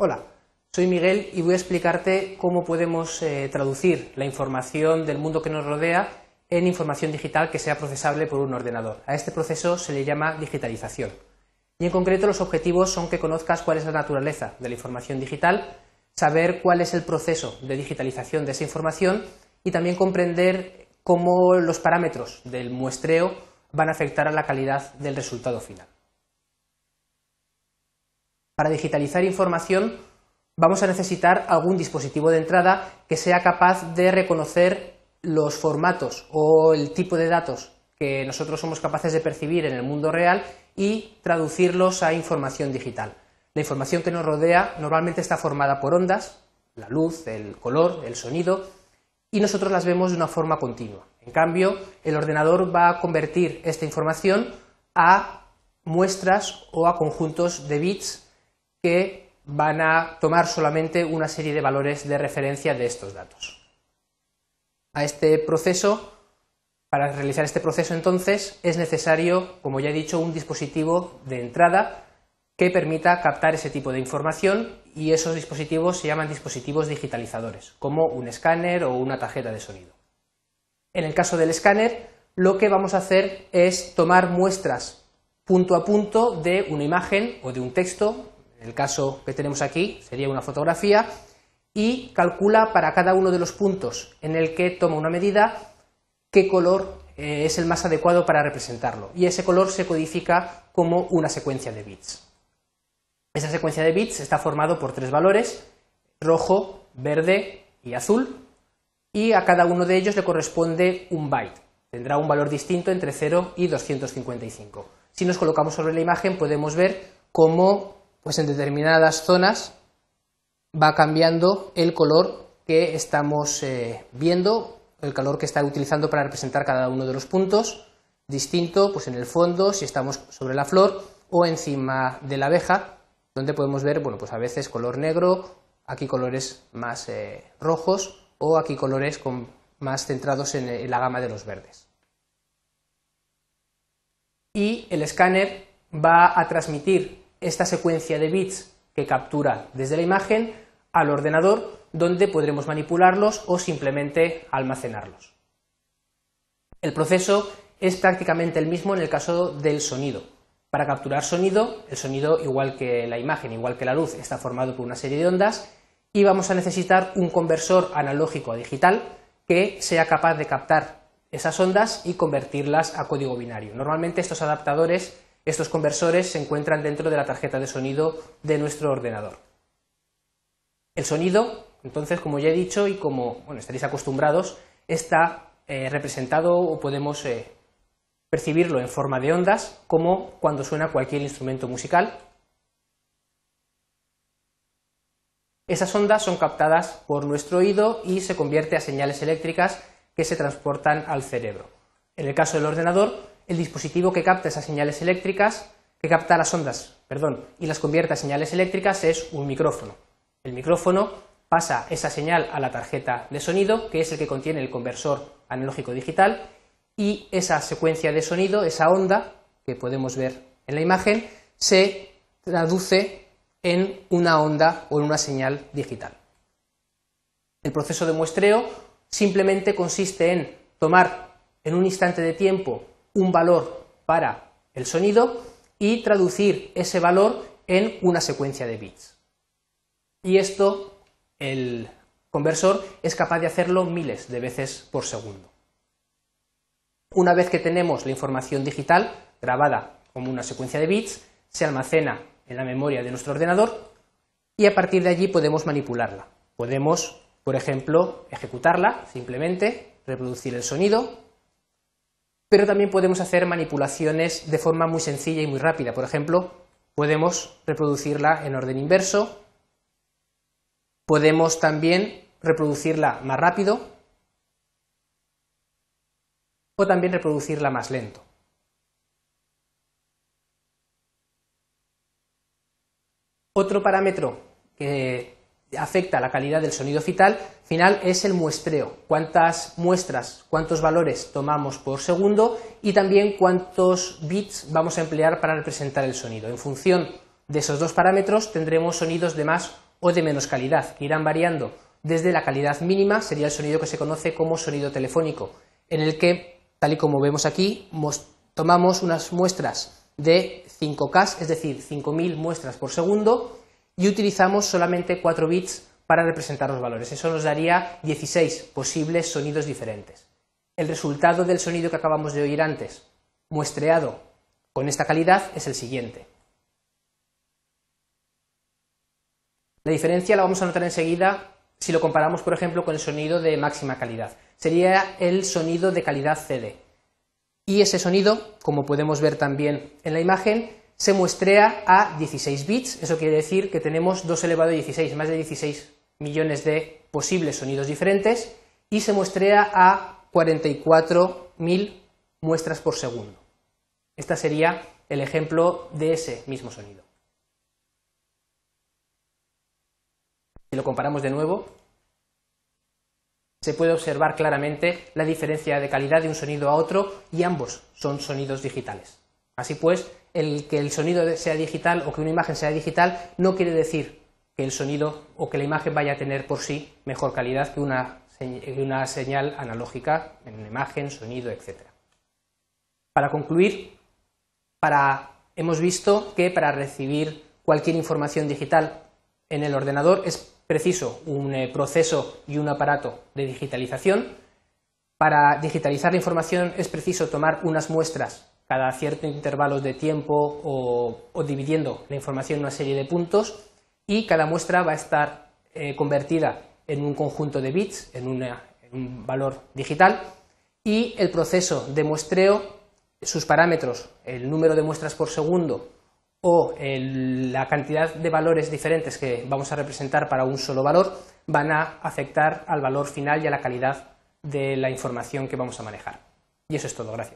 Hola, soy Miguel y voy a explicarte cómo podemos eh, traducir la información del mundo que nos rodea en información digital que sea procesable por un ordenador. A este proceso se le llama digitalización. Y en concreto los objetivos son que conozcas cuál es la naturaleza de la información digital, saber cuál es el proceso de digitalización de esa información y también comprender cómo los parámetros del muestreo van a afectar a la calidad del resultado final. Para digitalizar información vamos a necesitar algún dispositivo de entrada que sea capaz de reconocer los formatos o el tipo de datos que nosotros somos capaces de percibir en el mundo real y traducirlos a información digital. La información que nos rodea normalmente está formada por ondas, la luz, el color, el sonido, y nosotros las vemos de una forma continua. En cambio, el ordenador va a convertir esta información a muestras o a conjuntos de bits que van a tomar solamente una serie de valores de referencia de estos datos. A este proceso, para realizar este proceso entonces, es necesario, como ya he dicho, un dispositivo de entrada que permita captar ese tipo de información y esos dispositivos se llaman dispositivos digitalizadores, como un escáner o una tarjeta de sonido. En el caso del escáner, lo que vamos a hacer es tomar muestras punto a punto de una imagen o de un texto en el caso que tenemos aquí sería una fotografía, y calcula para cada uno de los puntos en el que toma una medida qué color eh, es el más adecuado para representarlo. Y ese color se codifica como una secuencia de bits. Esa secuencia de bits está formado por tres valores, rojo, verde y azul, y a cada uno de ellos le corresponde un byte. Tendrá un valor distinto entre 0 y 255. Si nos colocamos sobre la imagen podemos ver cómo pues en determinadas zonas va cambiando el color que estamos eh, viendo, el color que está utilizando para representar cada uno de los puntos, distinto pues en el fondo si estamos sobre la flor o encima de la abeja, donde podemos ver, bueno, pues a veces color negro, aquí colores más eh, rojos o aquí colores más centrados en la gama de los verdes. Y el escáner va a transmitir esta secuencia de bits que captura desde la imagen al ordenador donde podremos manipularlos o simplemente almacenarlos. El proceso es prácticamente el mismo en el caso del sonido. Para capturar sonido, el sonido, igual que la imagen, igual que la luz, está formado por una serie de ondas y vamos a necesitar un conversor analógico a digital que sea capaz de captar esas ondas y convertirlas a código binario. Normalmente estos adaptadores estos conversores se encuentran dentro de la tarjeta de sonido de nuestro ordenador. El sonido, entonces, como ya he dicho y como estaréis acostumbrados, está eh, representado o podemos eh, percibirlo en forma de ondas, como cuando suena cualquier instrumento musical. Esas ondas son captadas por nuestro oído y se convierte a señales eléctricas que se transportan al cerebro. En el caso del ordenador, el dispositivo que capta esas señales eléctricas, que capta las ondas, perdón, y las convierte a señales eléctricas es un micrófono. El micrófono pasa esa señal a la tarjeta de sonido, que es el que contiene el conversor analógico digital, y esa secuencia de sonido, esa onda que podemos ver en la imagen, se traduce en una onda o en una señal digital. El proceso de muestreo simplemente consiste en tomar en un instante de tiempo un valor para el sonido y traducir ese valor en una secuencia de bits. Y esto el conversor es capaz de hacerlo miles de veces por segundo. Una vez que tenemos la información digital grabada como una secuencia de bits, se almacena en la memoria de nuestro ordenador y a partir de allí podemos manipularla. Podemos, por ejemplo, ejecutarla simplemente, reproducir el sonido pero también podemos hacer manipulaciones de forma muy sencilla y muy rápida. Por ejemplo, podemos reproducirla en orden inverso, podemos también reproducirla más rápido o también reproducirla más lento. Otro parámetro que afecta la calidad del sonido final, final es el muestreo, cuántas muestras, cuántos valores tomamos por segundo y también cuántos bits vamos a emplear para representar el sonido. En función de esos dos parámetros tendremos sonidos de más o de menos calidad, que irán variando desde la calidad mínima, sería el sonido que se conoce como sonido telefónico, en el que, tal y como vemos aquí, tomamos unas muestras de 5K, es decir, 5.000 muestras por segundo, y utilizamos solamente 4 bits para representar los valores. Eso nos daría 16 posibles sonidos diferentes. El resultado del sonido que acabamos de oír antes, muestreado con esta calidad, es el siguiente. La diferencia la vamos a notar enseguida si lo comparamos, por ejemplo, con el sonido de máxima calidad. Sería el sonido de calidad CD. Y ese sonido, como podemos ver también en la imagen, se muestrea a 16 bits. Eso quiere decir que tenemos 2 elevado a 16, más de 16 millones de posibles sonidos diferentes y se muestrea a 44.000 muestras por segundo. Este sería el ejemplo de ese mismo sonido. Si lo comparamos de nuevo, se puede observar claramente la diferencia de calidad de un sonido a otro y ambos son sonidos digitales. Así pues, el que el sonido sea digital o que una imagen sea digital no quiere decir que el sonido o que la imagen vaya a tener por sí mejor calidad que una, una señal analógica en imagen, sonido, etc. Para concluir, hemos visto que para recibir cualquier información digital en el ordenador es preciso un eh, proceso y un aparato de digitalización. Para digitalizar la información es preciso tomar unas muestras cada cierto intervalo de tiempo o dividiendo la información en una serie de puntos y cada muestra va a estar eh, convertida en un conjunto de bits, en, un valor digital, y el proceso de muestreo, sus parámetros, el número de muestras por segundo o la cantidad de valores diferentes que vamos a representar para un solo valor, van a afectar al valor final y a la calidad de la información que vamos a manejar. Y eso es todo, gracias.